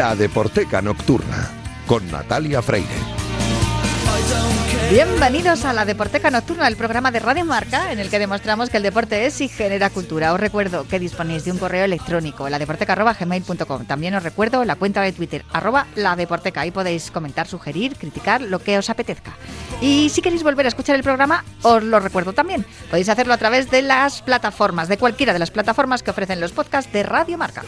La Deporteca Nocturna, con Natalia Freire. Bienvenidos a la Deporteca Nocturna, el programa de Radio Marca en el que demostramos que el deporte es y genera cultura. Os recuerdo que disponéis de un correo electrónico, ladeporteca.gmail.com. También os recuerdo la cuenta de Twitter, arroba ladeporteca. Ahí podéis comentar, sugerir, criticar lo que os apetezca. Y si queréis volver a escuchar el programa, os lo recuerdo también. Podéis hacerlo a través de las plataformas, de cualquiera de las plataformas que ofrecen los podcasts de Radio Marca.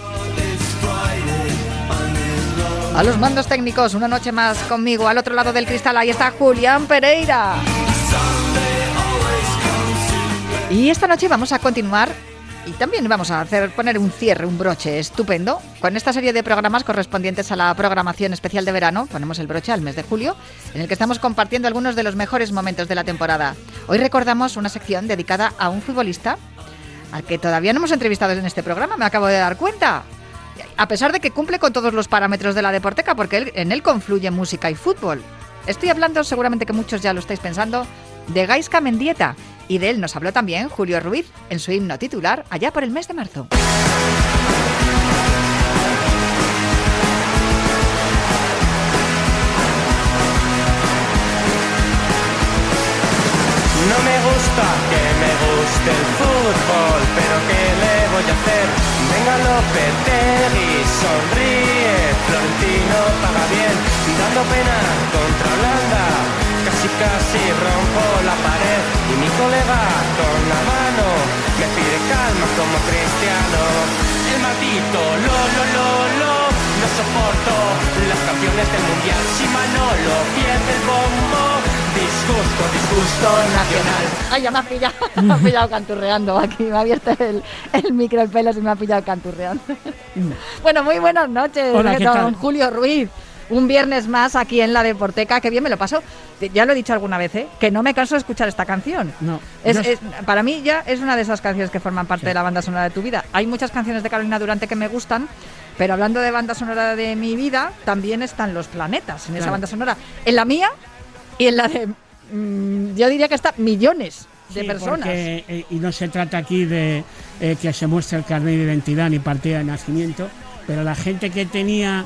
A los mandos técnicos, una noche más conmigo. Al otro lado del cristal, ahí está Julián Pereira. Y esta noche vamos a continuar y también vamos a hacer poner un cierre, un broche estupendo con esta serie de programas correspondientes a la programación especial de verano. Ponemos el broche al mes de julio, en el que estamos compartiendo algunos de los mejores momentos de la temporada. Hoy recordamos una sección dedicada a un futbolista al que todavía no hemos entrevistado en este programa, me acabo de dar cuenta a pesar de que cumple con todos los parámetros de la deporteca, porque en él confluye música y fútbol. Estoy hablando, seguramente que muchos ya lo estáis pensando, de Gaisca Mendieta, y de él nos habló también Julio Ruiz en su himno titular allá por el mes de marzo. No me gusta que me guste el fútbol, pero ¿qué le voy a hacer? Lopetegui, sonríe, Florentino paga bien, dando pena contra Holanda. Casi casi rompo la pared y mi colega con la mano me pide calma como cristiano. El maldito lo lo lo lo no soporto las canciones del mundial si Manolo pierde el bombo disgusto, disgusto nacional. Ay, ya me ha pillado, me ha pillado canturreando aquí, me ha abierto el, el micro el pelo y me ha pillado canturreando. bueno, muy buenas noches, Hola, ¿qué tal? Julio Ruiz. Un viernes más aquí en la Deporteca, que bien me lo paso. Ya lo he dicho alguna vez, ¿eh? que no me canso de escuchar esta canción. No. Es, es- para mí ya es una de esas canciones que forman parte de la banda sonora de tu vida. Hay muchas canciones de Carolina Durante que me gustan, pero hablando de banda sonora de mi vida, también están los planetas en esa banda sonora. En la mía y en la de, mm, yo diría que está millones de Sí, personas. porque, eh, y no se trata aquí de eh, que se muestre el carnet de identidad ni partida de nacimiento, pero la gente que tenía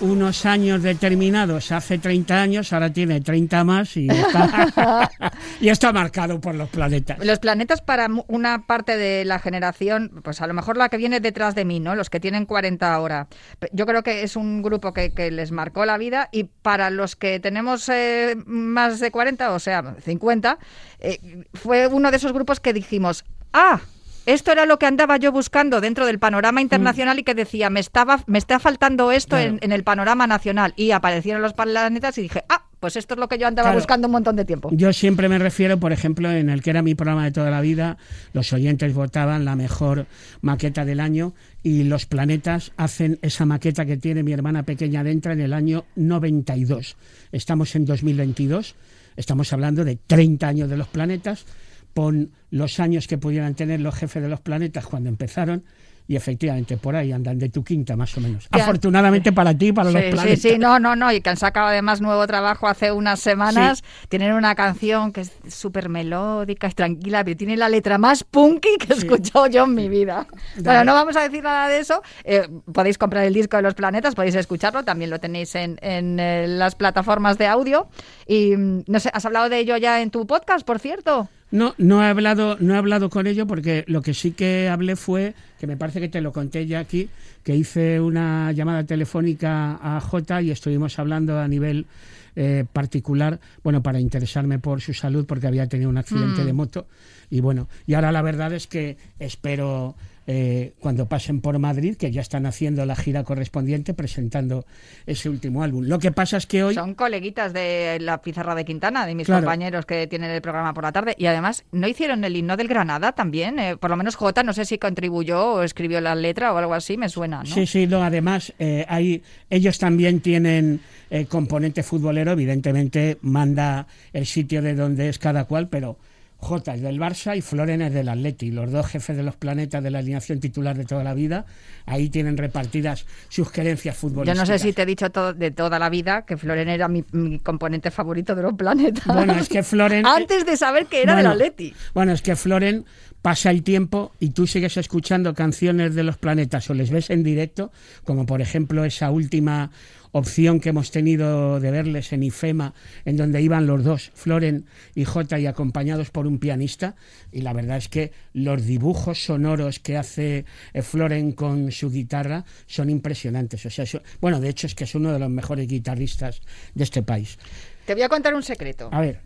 unos años determinados hace 30 años, ahora tiene 30 más y está, y está marcado por los planetas. Los planetas para una parte de la generación, pues a lo mejor la que viene detrás de mí, ¿no? Los que tienen 40 ahora. Yo creo que es un grupo que, que les marcó la vida y para los que tenemos eh, más de 40, o sea, 50, eh, fue uno de esos grupos que dijimos, ah, esto era lo que andaba yo buscando dentro del panorama internacional y que decía, me estaba me está faltando esto Claro. en, en el panorama nacional. Y aparecieron los planetas y dije, ah, pues esto es lo que yo andaba Claro. buscando un montón de tiempo. Yo siempre me refiero, por ejemplo, en el que era mi programa de toda la vida, los oyentes votaban la mejor maqueta del año y los planetas hacen esa maqueta que tiene mi hermana pequeña dentro en el año 92. Estamos en 2022, estamos hablando de 30 años de los planetas, pon los años que pudieran tener los jefes de los planetas cuando empezaron. Y efectivamente, por ahí andan de tu quinta, más o menos. Ya. Afortunadamente para ti, para los planetas. sí, sí, no, no, no, y que han sacado además nuevo trabajo hace unas semanas. Tienen una canción que es súper melódica, es tranquila, pero tiene la letra más punky que he Sí. escuchado yo en mi vida. Bueno, Dale. no vamos a decir nada de eso. Eh, podéis comprar el disco de los planetas, podéis escucharlo, también lo tenéis en, en, eh, las plataformas de audio. Y mm, no sé, ¿has hablado de ello ya en tu podcast, por cierto? No, no he hablado, no he hablado con ello porque lo que sí que hablé fue, que me parece que te lo conté ya aquí, que hice una llamada telefónica a Jota y estuvimos hablando a nivel eh, particular, bueno, para interesarme por su salud porque había tenido un accidente Mm. de moto y bueno, y ahora la verdad es que espero eh, cuando pasen por Madrid, que ya están haciendo la gira correspondiente presentando ese último álbum. Lo que pasa es que hoy Son coleguitas de la pizarra de Quintana, de mis Claro. compañeros que tienen el programa por la tarde. Y además, ¿no hicieron el himno del Granada también? Eh, por lo menos Jota, no sé si contribuyó o escribió la letra o algo así, me suena, ¿no? Sí, sí, no, además, eh, hay, ellos también tienen componente futbolero, evidentemente manda el sitio de donde es cada cual, pero J es del Barça y Floren es del Atleti, los dos jefes de los planetas de la alineación titular de toda la vida. Ahí tienen repartidas sus querencias Yo futbolísticas. no sé si te he dicho todo, de toda la vida que Floren era mi, mi componente favorito de los planetas. Bueno, es que Floren... Antes de saber que era Bueno, del Atleti. Bueno, es que Floren pasa el tiempo y tú sigues escuchando canciones de los planetas o les ves en directo, como por ejemplo esa última opción que hemos tenido de verles en IFEMA, en donde iban los dos, Floren y J, y acompañados por un pianista. Y la verdad es que los dibujos sonoros que hace eh, Floren con su guitarra son impresionantes. O sea, bueno, de hecho es que es uno de los mejores guitarristas de este país. Te voy a contar un secreto. A ver,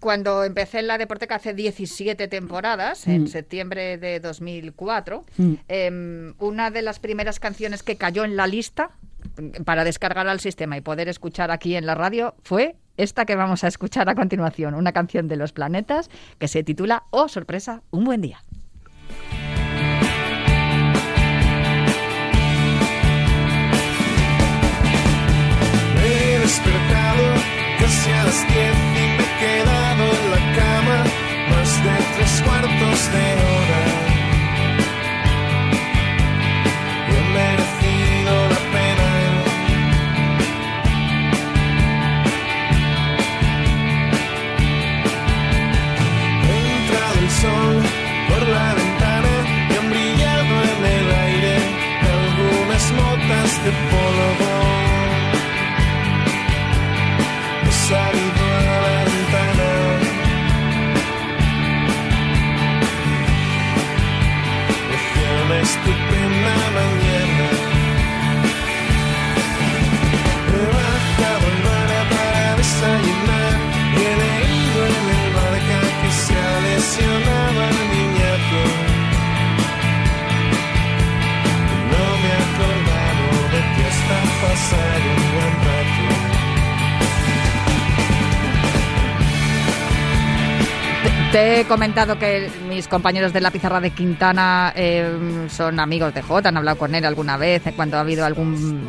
Cuando empecé en la Deporteca hace 17 temporadas, en Mm. septiembre de 2004, Mm. em, una de las primeras canciones que cayó en la lista para descargar al sistema y poder escuchar aquí en la radio fue esta que vamos a escuchar a continuación, una canción de los planetas que se titula Oh, sorpresa, un buen día. He despertado casi a las diez y me he quedado en la cama más de tres cuartos de hora. Sol por la pasar un buen rato. Te he comentado que mis compañeros de la pizarra de Quintana eh, son amigos de Jota, han hablado con él alguna vez eh, cuando ha habido algún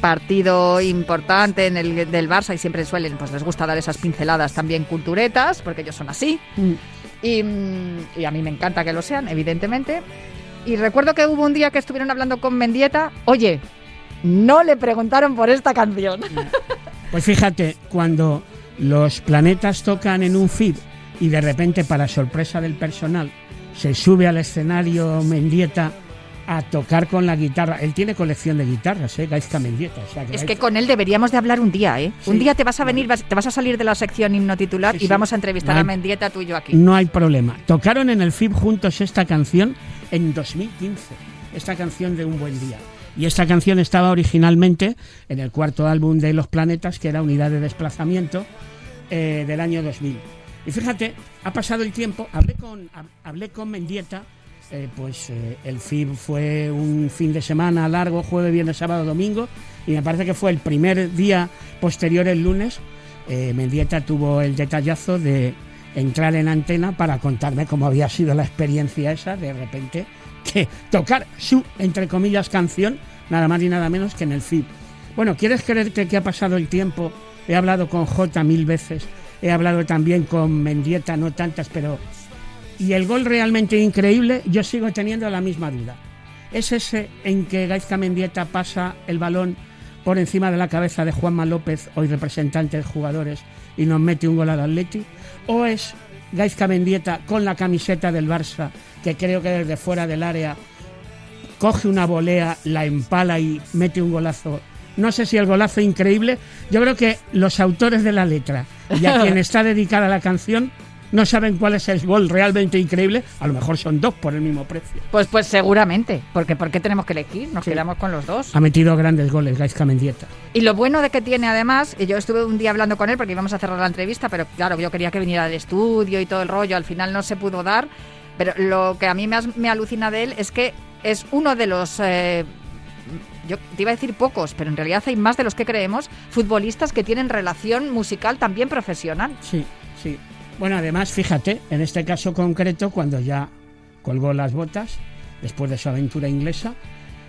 partido importante en el del Barça y siempre suelen, pues les gusta dar esas pinceladas también culturetas, porque ellos son así. Y, mm, y a mí me encanta que lo sean, evidentemente. Y recuerdo que hubo un día que estuvieron hablando con Mendieta, oye, no le preguntaron por esta canción. Pues fíjate, cuando los planetas tocan en un feed y de repente, para sorpresa del personal, se sube al escenario Mendieta a tocar con la guitarra. Él tiene colección de guitarras, ¿eh? Gaizka Mendieta. o sea, Es Gaizka- que con él deberíamos de hablar un día, ¿eh? Sí. Un día te vas a venir, vas- te vas a salir de la sección himno titular Sí, y vamos a entrevistar No a hay- Mendieta tú y yo aquí. No hay problema. Tocaron en el FIB juntos esta canción en 2015. Esta canción de Un Buen Día. Y esta canción estaba originalmente en el cuarto álbum de Los Planetas, que era Unidad de Desplazamiento, eh, del año 2000. Y fíjate, ha pasado el tiempo, hablé con, hab- hablé con Mendieta, eh, pues eh, el FIB fue un fin de semana largo, jueves, viernes, sábado, domingo, y me parece que fue el primer día posterior, el lunes, eh, Mendieta tuvo el detallazo de entrar en antena para contarme cómo había sido la experiencia esa de repente que tocar su, entre comillas, canción, nada más y nada menos que en el FIB. Bueno, ¿quieres creerte que ha pasado el tiempo? He hablado con J mil veces, he hablado también con Mendieta, no tantas, pero... Y el gol realmente increíble, yo sigo teniendo la misma duda. ¿Es ese en que Gaizka Mendieta pasa el balón por encima de la cabeza de Juanma López, hoy representante de jugadores, y nos mete un gol al Atleti? ¿O es Gaizka Mendieta con la camiseta del Barça, que creo que desde fuera del área coge una volea, la empala y mete un golazo? No sé si el golazo increíble. Yo creo que los autores de la letra y a quien está dedicada la canción no saben cuál es el gol realmente increíble. A lo mejor son dos por el mismo precio. Pues pues seguramente, porque ¿por qué tenemos que elegir? Nos Sí. quedamos con los dos. Ha metido grandes goles Gaizka Mendieta. Y lo bueno de que tiene además, y yo estuve un día hablando con él porque íbamos a cerrar la entrevista, pero claro, yo quería que viniera al estudio y todo el rollo, al final no se pudo dar, pero lo que a mí me, me alucina de él es que es uno de los, eh, yo te iba a decir pocos, pero en realidad hay más de los que creemos, futbolistas que tienen relación musical también profesional. Sí, sí. Bueno, además, fíjate, en este caso concreto, cuando ya colgó las botas, después de su aventura inglesa,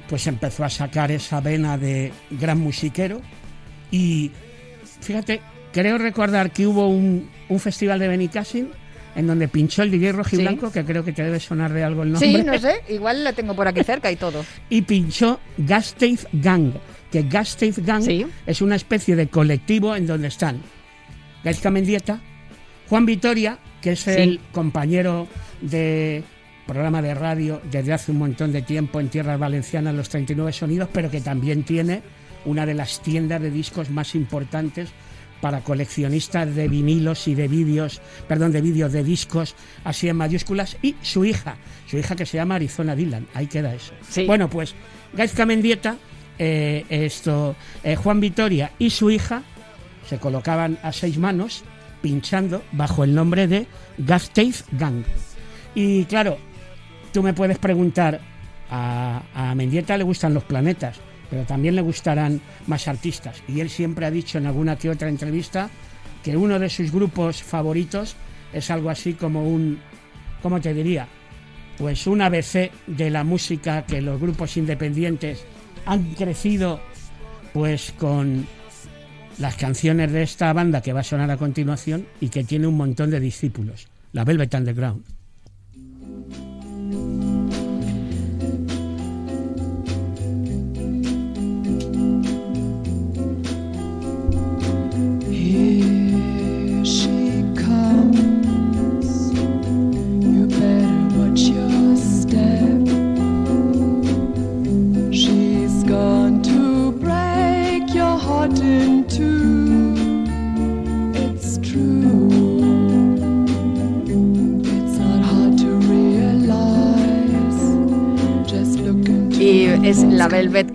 pues empezó a sacar esa vena de gran musiquero. Y fíjate, creo recordar que hubo un, un festival de Benicassin en donde pinchó el DJ Sí. Rojiblanco, que creo que te debe sonar de algo el nombre. Sí, no sé, igual lo tengo por aquí cerca y todo. y pinchó Gasteiz Gang, que Gasteiz Gang Sí. es una especie de colectivo en donde están Gaizka Mendieta, Juan Vitoria, que es Sí. el compañero de programa de radio desde hace un montón de tiempo en tierras valencianas, los 39 sonidos, pero que también tiene una de las tiendas de discos más importantes para coleccionistas de vinilos y de vídeos, perdón, de vídeos de discos, así en mayúsculas, y su hija, su hija que se llama Arizona Dylan, ahí queda eso. Sí. Bueno, pues Gaizka Mendieta, eh, esto, eh, Juan Vitoria y su hija se colocaban a seis manos pinchando bajo el nombre de Gasteiz Gang. Y claro, tú me puedes preguntar, a, a Mendieta le gustan los planetas, pero también le gustarán más artistas. Y él siempre ha dicho en alguna que otra entrevista que uno de sus grupos favoritos es algo así como un, ¿cómo te diría? Pues un ABC de la música que los grupos independientes han crecido pues con las canciones de esta banda que va a sonar a continuación y que tiene un montón de discípulos, la Velvet Underground.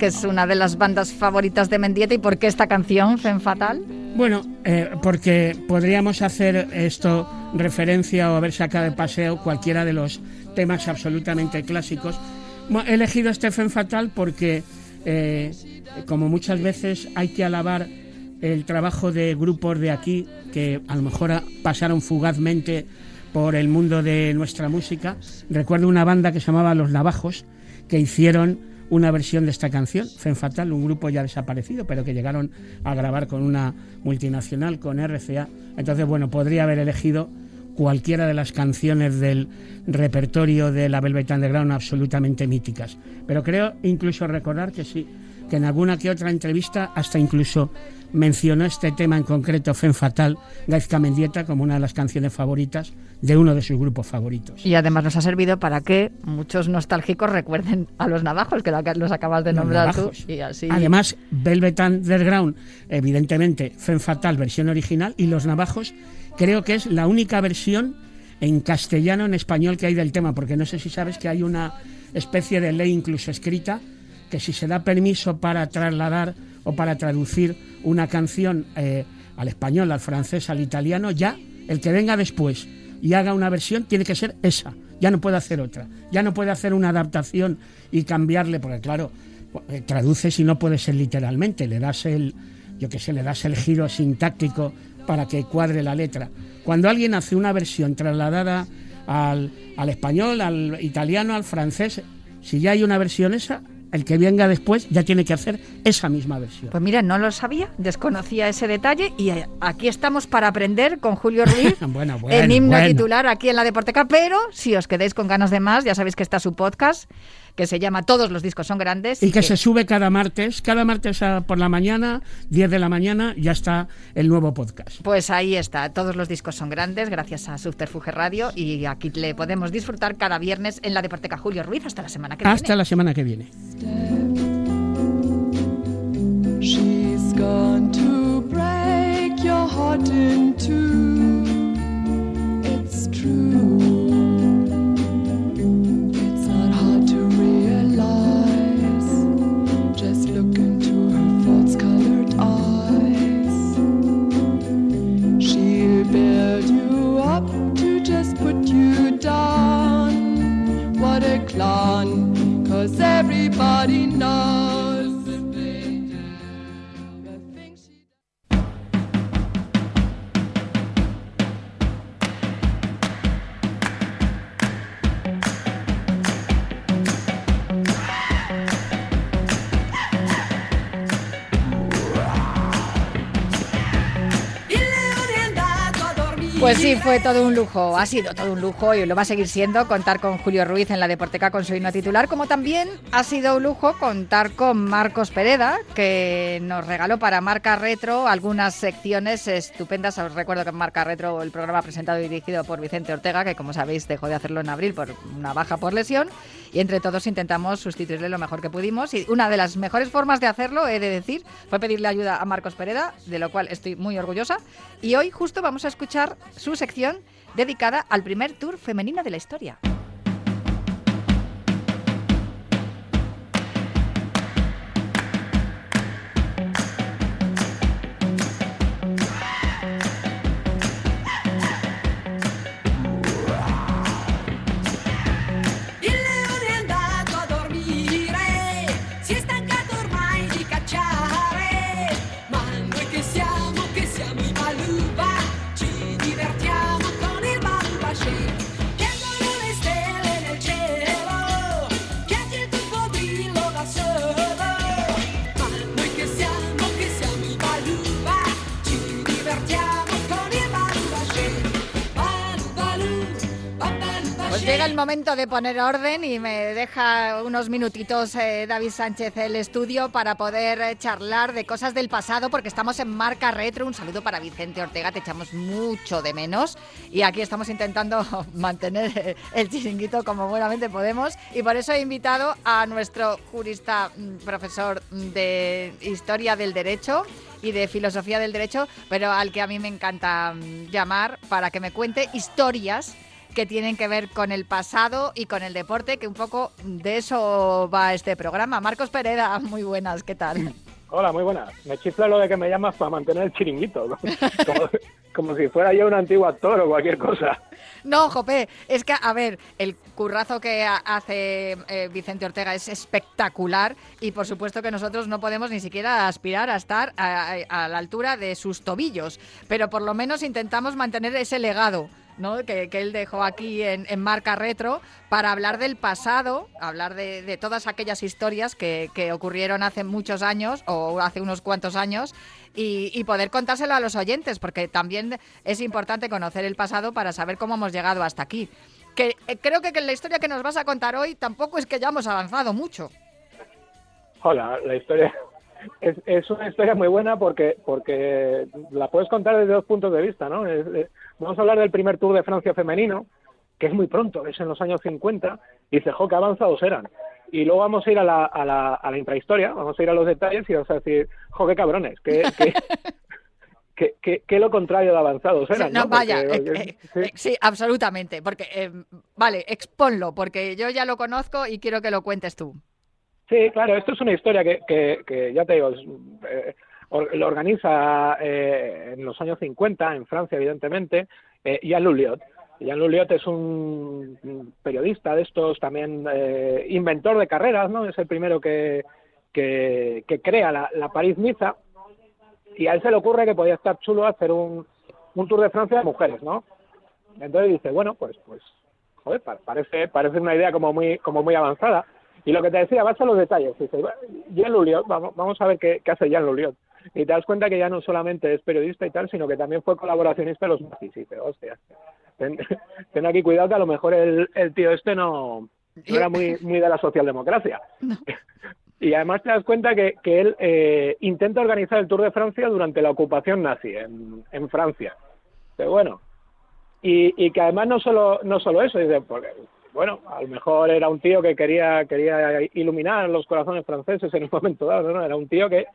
Que es una de las bandas favoritas de Mendieta. ¿Y por qué esta canción, Fen Fatal? Bueno, eh, porque podríamos hacer esto referencia o haber sacado de paseo cualquiera de los temas absolutamente clásicos. He elegido Stephen Fatal porque, eh, como muchas veces hay que alabar el trabajo de grupos de aquí que a lo mejor pasaron fugazmente por el mundo de nuestra música. Recuerdo una banda que se llamaba Los Navajos que hicieron una versión de esta canción, Fen Fatal, un grupo ya desaparecido, pero que llegaron a grabar con una multinacional, con RCA. Entonces, bueno, podría haber elegido cualquiera de las canciones del repertorio de la Velvet Underground absolutamente míticas. Pero creo incluso recordar que sí, que en alguna que otra entrevista hasta incluso mencionó este tema en concreto, Fen Fatal, Gaizka Mendieta, como una de las canciones favoritas de uno de sus grupos favoritos. Y además nos ha servido para que muchos nostálgicos recuerden a los navajos, que los acabas de nombrar tú. Y así. Además, Velvet Underground, evidentemente, Fen Fatal, versión original, y Los Navajos, creo que es la única versión en castellano, en español que hay del tema, porque no sé si sabes que hay una especie de ley incluso escrita que si se da permiso para trasladar o para traducir una canción eh, al español, al francés, al italiano, ya el que venga después y haga una versión tiene que ser esa, ya no puede hacer otra, ya no puede hacer una adaptación y cambiarle, porque claro, eh, traduces y no puede ser literalmente, le das el, yo qué sé, le das el giro sintáctico para que cuadre la letra. Cuando alguien hace una versión trasladada al, al español, al italiano, al francés, si ya hay una versión esa, el que venga después ya tiene que hacer esa misma versión. Pues mira, no lo sabía, desconocía ese detalle y eh, aquí estamos para aprender con Julio Ruiz Bueno, en himno bueno. titular aquí en la Deporteca. Pero si os quedéis con ganas de más, ya sabéis que está su podcast que se llama Todos los discos son grandes. Y que se sube cada martes, cada martes por la mañana, 10 de la mañana, ya está el nuevo podcast. Pues ahí está, todos los discos son grandes gracias a Subterfuge Radio y aquí le podemos disfrutar cada viernes en la Deporteca Julio Ruiz hasta la semana que Hasta viene. la semana que viene. She's gone to break your heart in two. It's true. Pues sí, fue todo un lujo, ha sido todo un lujo y lo va a seguir siendo contar con Julio Ruiz en la Deporteca con su himno titular, como también ha sido un lujo contar con Marcos Pereda, que nos regaló para Marca Retro algunas secciones estupendas. Os recuerdo que en Marca Retro el programa presentado y dirigido por Vicente Ortega, que como sabéis dejó de hacerlo en abril por una baja por lesión, y entre todos intentamos sustituirle lo mejor que pudimos. Y una de las mejores formas de hacerlo, he de decir, fue pedirle ayuda a Marcos Pereda, de lo cual estoy muy orgullosa. Y hoy justo vamos a escuchar su sección dedicada al primer tour femenino de la historia. Momento de poner orden y me deja unos minutitos eh, David Sánchez el estudio para poder eh, charlar de cosas del pasado porque estamos en marca retro. Un saludo para Vicente Ortega, te echamos mucho de menos y aquí estamos intentando mantener eh, el chiringuito como buenamente podemos y por eso he invitado a nuestro jurista mm, profesor de Historia del Derecho y de Filosofía del Derecho, pero al que a mí me encanta mm, llamar para que me cuente historias que tienen que ver con el pasado y con el deporte, que un poco de eso va este programa. Marcos Pereda, muy buenas, ¿qué tal? Hola, muy buenas. Me chifla lo de que me llamas para mantener el chiringuito, ¿no? como, como si fuera yo un antiguo actor o cualquier cosa. No, Jope, es que, a ver, el currazo que ha- hace eh, Vicente Ortega es espectacular y por supuesto que nosotros no podemos ni siquiera aspirar a estar a, a- a la altura de sus tobillos, pero por lo menos intentamos mantener ese legado. ¿No? Que, él dejó aquí en, en Marca Retro para hablar del pasado, hablar de, todas aquellas historias que, que ocurrieron hace muchos años o hace unos cuantos años y, poder contárselo a los oyentes, porque también es importante conocer el pasado para saber cómo hemos llegado hasta aquí. Que eh, creo que, que la historia que nos vas a contar hoy tampoco es que ya hemos avanzado mucho. Hola, la historia es, una historia muy buena porque porque la puedes contar desde dos puntos de vista, ¿no? Eh, vamos a hablar del primer Tour de Francia femenino, que es muy pronto, es en los años 50, y dice, jo, qué avanzados eran. Y luego vamos a ir a la, a la, a la intrahistoria, vamos a ir a los detalles y vamos a decir, jo, qué cabrones, qué lo contrario de avanzados eran. no, ¿no? vaya, Porque, eh, eh, sí. eh, sí, absolutamente, porque, eh, vale, exponlo, porque yo ya lo conozco y quiero que lo cuentes tú. Sí, claro, esto es una historia que, que, que ya te digo, es, lo organiza eh, en los años 50, en Francia, evidentemente, eh, Jean Lulliot. Jean Lulliot es un periodista de estos, también eh, inventor de carreras, ¿no? Es el primero que, que, que crea la, la París-Niza y a él se le ocurre que podía estar chulo hacer un, un Tour de Francia de mujeres, ¿no? Entonces dice, bueno, pues, pues, joder, pa- parece, parece una idea como muy, como muy avanzada. Y lo que te decía, vas a los detalles. Dice, "Bueno, Jean Lulliot, vamos, vamos a ver qué, qué hace Jean Lulliot. Y te das cuenta que ya no solamente es periodista y tal, sino que también fue colaboracionista de los nazis. Y dice, hostia, ten, ten aquí cuidado que a lo mejor el, el tío este no, no era muy, muy de la socialdemocracia. Y además te das cuenta que, que él eh, intenta organizar el Tour de Francia durante la ocupación nazi en, en Francia. Pero bueno, y, y que además no solo no solo eso, dice, porque, bueno, a lo mejor era un tío que quería quería iluminar los corazones franceses en un momento dado, ¿no? Era un tío que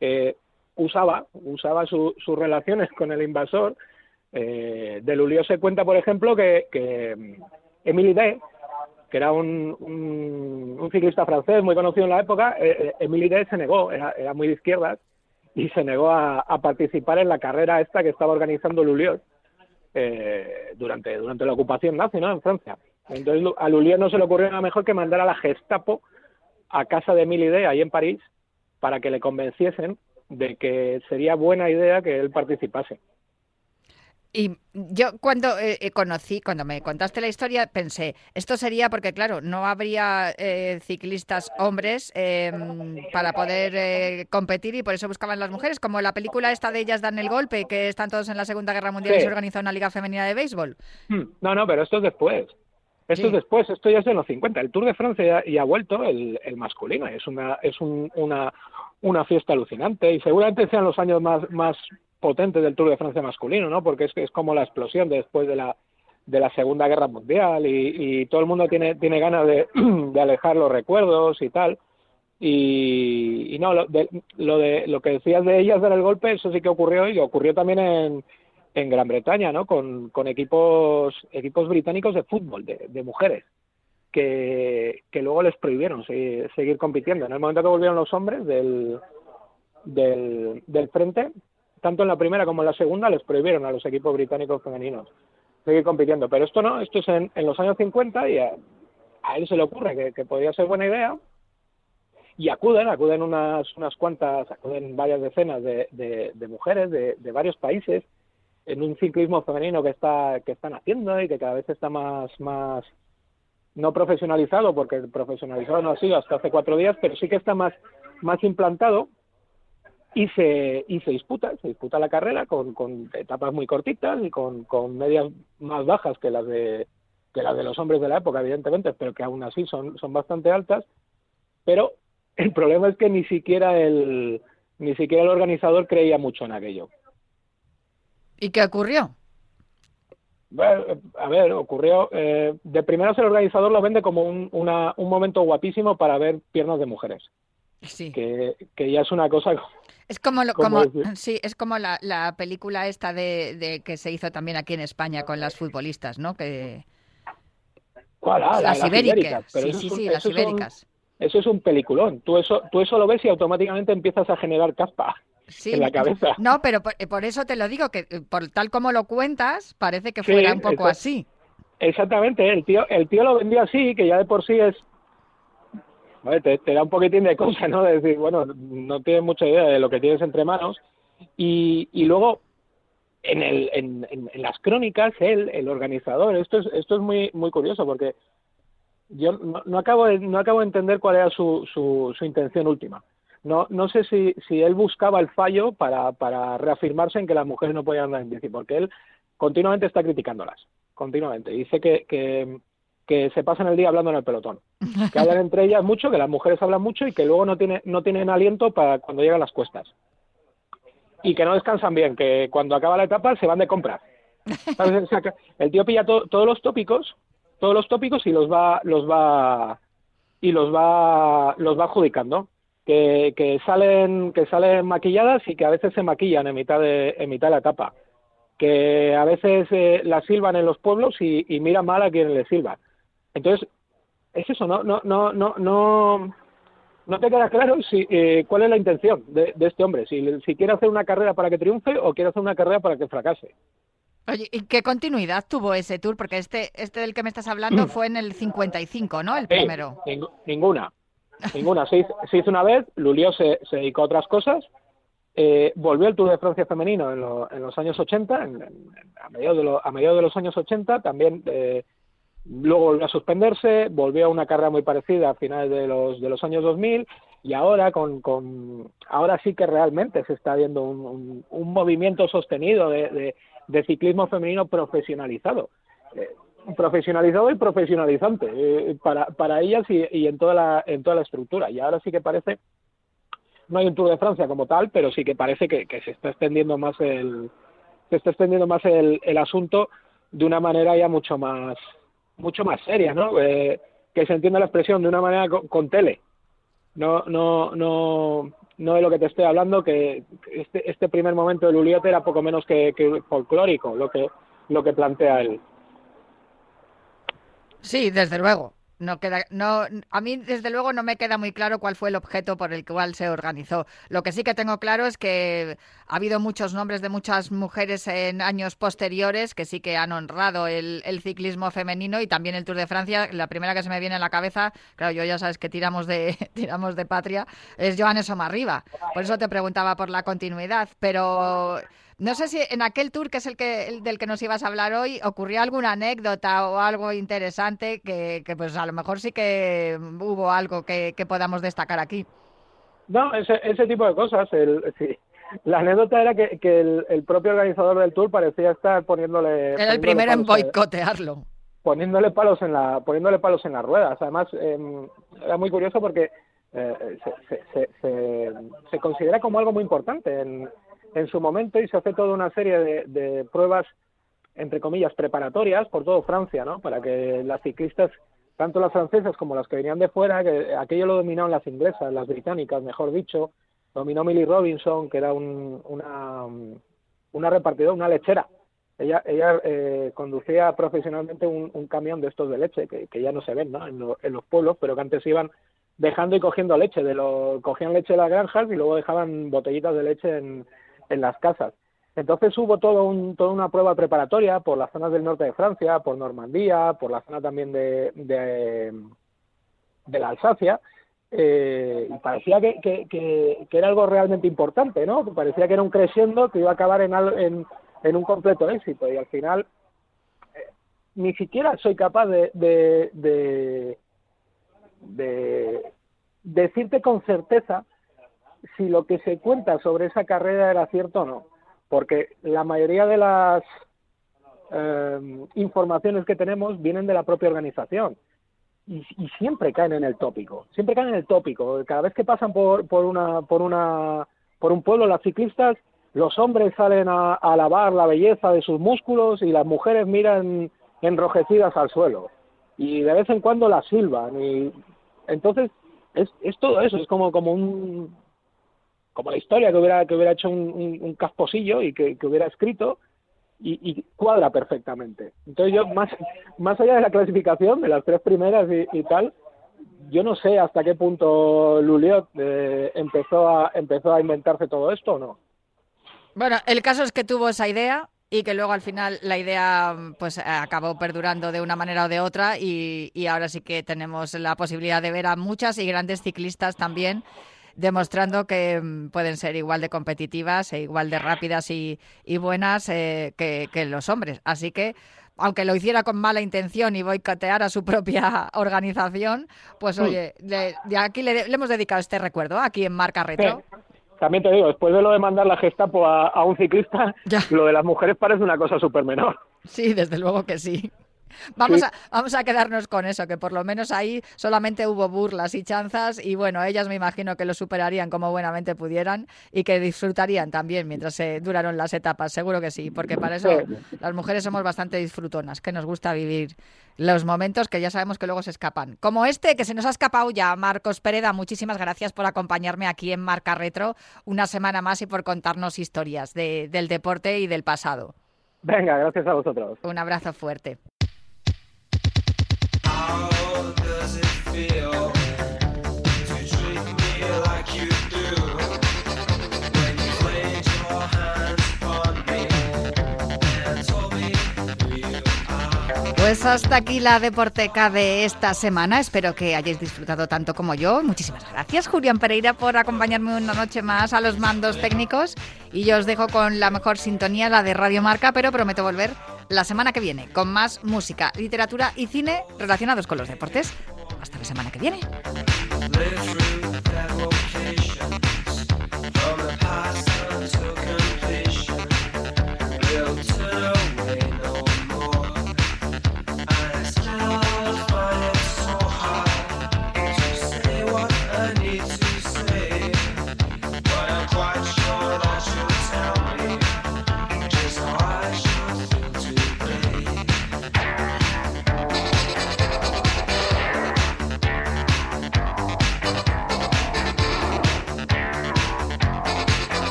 eh, usaba usaba su- sus relaciones con el invasor. Eh, de Lulio se cuenta, por ejemplo, que, que Émile Day, que era un, un, un ciclista francés muy conocido en la época, eh, eh, Émile Day se negó, era, era muy de izquierdas, y se negó a, participar en la carrera esta que estaba organizando Lulliot eh, durante, durante la ocupación nazi ¿no? en Francia. Entonces a Lulliot no se le ocurrió nada mejor que mandar a la Gestapo a casa de Émile Day, ahí en París, para que le convenciesen de que sería buena idea que él participase. Y yo cuando eh, eh, conocí, cuando me contaste la historia, pensé, esto sería porque, claro, no habría eh, ciclistas hombres eh, para poder eh, competir y por eso buscaban las mujeres, como la película esta de ellas dan el golpe, que están todos en la Segunda Guerra Mundial y se organiza una liga femenina de béisbol. Hmm, No, no, pero esto es después. Esto Sí. es después, esto ya es de los 50. El Tour de Francia ya, ya ha vuelto, el, el masculino. Es una es un- una, una fiesta alucinante y seguramente sean los años más, más potentes del Tour de Francia masculino, ¿no? Porque es, es como la explosión después de la de la Segunda Guerra Mundial y, y todo el mundo tiene tiene ganas de, de alejar los recuerdos y tal. Y, y no, lo de, lo de lo que decías de ellas dar el golpe, eso sí que ocurrió y ocurrió también en, en Gran Bretaña, ¿no? Con, con equipos equipos británicos de fútbol, de, mujeres, que, luego les prohibieron seguir, seguir compitiendo. En el momento que volvieron los hombres del, del, frente, tanto en la primera como en la segunda, les prohibieron a los equipos británicos femeninos seguir compitiendo. Pero esto no, esto es en, en los años 50 y a, él se le ocurre que, que podría ser buena idea y acuden, acuden unas, unas cuantas, acuden varias decenas de, de, mujeres de varios países en un ciclismo femenino que está que están haciendo y que cada vez está más más no profesionalizado porque profesionalizado no ha sido hasta hace cuatro días pero sí que está más más implantado y se y se disputa se disputa la carrera con, con etapas muy cortitas y con, con medias más bajas que las de que las de los hombres de la época evidentemente pero que aún así son son bastante altas. Pero el problema es que ni siquiera el ni siquiera el organizador creía mucho en aquello ¿Y qué ocurrió? Bueno, a ver, ocurrió. eh, de primeras el organizador lo vende como un, una- un momento guapísimo para ver piernas de mujeres, Sí. que, que ya es una cosa. Es como, lo, ¿Cómo como sí, es como la, la película esta de, de que se hizo también aquí en España con las futbolistas, ¿no? Que ¿Cuál? Ah, la- las las ibéricas. pero Sí, sí, un- sí, las ibéricas. Eso es un peliculón. Tú eso, tú eso lo ves y automáticamente empiezas a generar caspa Sí, en la cabeza. No, pero por, por eso te lo digo, que eh, por tal como lo cuentas, parece que Sí, fuera un poco así. Exactamente, el tío, el tío lo vendió así, que ya de por sí es. Te, te da un poquitín de cosa, ¿no? De decir, bueno, no tienes mucha idea de lo que tienes entre manos. Y, y luego, en, el, en, en, en las crónicas, él, el organizador, esto es, esto es muy, muy curioso porque yo no, no acabo de, no acabo de entender cuál era su, su, su intención última. No, no sé si, si él buscaba el fallo para, para reafirmarse en que las mujeres no podían andar en bici, porque él continuamente está criticándolas, continuamente. Dice que, que, que se pasan el día hablando en el pelotón, que hablan entre ellas mucho, que las mujeres hablan mucho y que luego no, tiene, no tienen aliento para cuando llegan las cuestas. Y que no descansan bien, que cuando acaba la etapa se van de compras. El tío pilla to- todos los tópicos, todos los tópicos y los va, los va y los va, los va adjudicando. Que, que salen, que salen maquilladas y que a veces se maquillan en mitad de, en mitad de la etapa. Que a veces eh, las silban en los pueblos y, y miran mal a quien les silba. Entonces, es eso, no, no, no, no, no, no te queda claro si, eh, cuál es la intención de, de este hombre, si, si quiere hacer una carrera para que triunfe o quiere hacer una carrera para que fracase. Oye, ¿y qué continuidad tuvo ese tour? Porque este, este del que me estás hablando fue en el 55, ¿no? El Sí, primero. ning- ninguna, ninguna. Se hizo, se hizo una vez, Lulio se, dedicó a otras cosas, eh, volvió el Tour de Francia femenino en, lo- en los años 80, en- a, mediados de lo- a mediados de los años 80, también eh, luego volvió a suspenderse, volvió a una carrera muy parecida a finales de los, de los años 2000 y ahora con, con ahora sí que realmente se está viendo un, un- un movimiento sostenido de ciclismo femenino profesionalizado. Eh, profesionalizado y profesionalizante eh, para, para ellas y, en toda la en toda la estructura. Y ahora sí que parece no hay un Tour de Francia como tal pero sí que parece que, que se está extendiendo más el se está extendiendo más el, el asunto de una manera ya mucho más mucho más seria no Eh, que se entienda la expresión de una manera con, con tele. No no no no de lo que te estoy hablando que este este primer momento del Uliote era poco menos que, que folclórico lo que lo que plantea él Sí, desde luego. No queda, no, a mí desde luego no me queda muy claro cuál fue el objeto por el cual se organizó. Lo que sí que tengo claro es que ha habido muchos nombres de muchas mujeres en años posteriores que sí que han honrado el, ciclismo femenino y también el Tour de Francia. La primera que se me viene a la cabeza, claro, yo ya sabes que tiramos de tiramos de patria, es Joanes Omarriba. Por eso te preguntaba por la continuidad, pero No sé si en aquel tour que es el que el del que nos ibas a hablar hoy ocurrió alguna anécdota o algo interesante que, que pues a lo mejor sí que hubo algo que, que podamos destacar aquí. No, ese, ese tipo de cosas. El, sí. La anécdota era que, que el, el propio organizador del tour parecía estar poniéndole. Era el primero en boicotearlo. poniéndole palos en la poniéndole palos en las ruedas además eh, era muy curioso porque eh, se, se, se, se, se considera como algo muy importante en, en su momento y se hace toda una serie de, de pruebas entre comillas preparatorias por todo Francia no para que las ciclistas tanto las francesas como las que venían de fuera que aquello lo dominaron las inglesas las británicas mejor dicho dominó Millie Robinson que era un, una una repartidora una lechera ella, ella eh, conducía profesionalmente un, camión de estos de leche, que, que ya no se ven ¿no? En, lo- en los pueblos, pero que antes iban dejando y cogiendo leche. De lo, cogían leche de las granjas y luego dejaban botellitas de leche en, en las casas. Entonces hubo todo un, toda una prueba preparatoria por las zonas del norte de Francia, por Normandía, por la zona también de, de, la Alsacia, eh, y parecía que, era algo realmente importante, ¿no? Parecía que era un creciendo que iba a acabar en, en, en un completo éxito y al final eh, ni siquiera soy capaz de, de, de decirte con certeza si lo que se cuenta sobre esa carrera era cierto o no, porque la mayoría de las eh, informaciones que tenemos vienen de la propia organización y, y siempre caen en el tópico, siempre caen en el tópico. Cada vez que pasan por, por una por una por un pueblo las ciclistas, los hombres salen a, a alabar la belleza de sus músculos y las mujeres miran enrojecidas al suelo y de vez en cuando las silban y entonces es, es todo eso, es como como un como la historia que hubiera que hubiera hecho un, casposillo y que, hubiera escrito y, cuadra perfectamente. Entonces yo más más allá de la clasificación de las tres primeras y, tal, yo no sé hasta qué punto Luliot eh, empezó a empezó a inventarse todo esto o no. Bueno, el caso es que tuvo esa idea y que luego al final la idea pues acabó perdurando de una manera o de otra y ahora sí que tenemos la posibilidad de ver a muchas y grandes ciclistas también demostrando que mm, pueden ser igual de competitivas e igual de rápidas y, y buenas eh, que, que los hombres. Así que aunque lo hiciera con mala intención y boicotear a su propia organización, pues oye, le- de aquí le, le hemos dedicado este recuerdo aquí en Marca Retro. Sí. También te digo, después de lo de mandar la Gestapo a, a un ciclista, Ya. lo de las mujeres parece una cosa súper menor. Sí, desde luego que sí. Vamos, Sí. a, vamos a quedarnos con eso, que por lo menos ahí solamente hubo burlas y chanzas y bueno, ellas me imagino que lo superarían como buenamente pudieran y que disfrutarían también mientras se duraron las etapas, seguro que sí, porque para eso Sí. las mujeres somos bastante disfrutonas, que nos gusta vivir los momentos que ya sabemos que luego se escapan. Como este, que se nos ha escapado ya, Marcos Pereda, muchísimas gracias por acompañarme aquí en Marca Retro una semana más y por contarnos historias de- del deporte y del pasado. Venga, gracias a vosotros. Un abrazo fuerte. Pues hasta aquí la deporteca de esta semana. Espero que hayáis disfrutado tanto como yo. Muchísimas gracias, Julián Pereira, por acompañarme una noche más a los mandos técnicos. Y yo os dejo con la mejor sintonía, la de Radio Marca, pero prometo volver la semana que viene con más música, literatura y cine relacionados con los deportes. Hasta la semana que viene.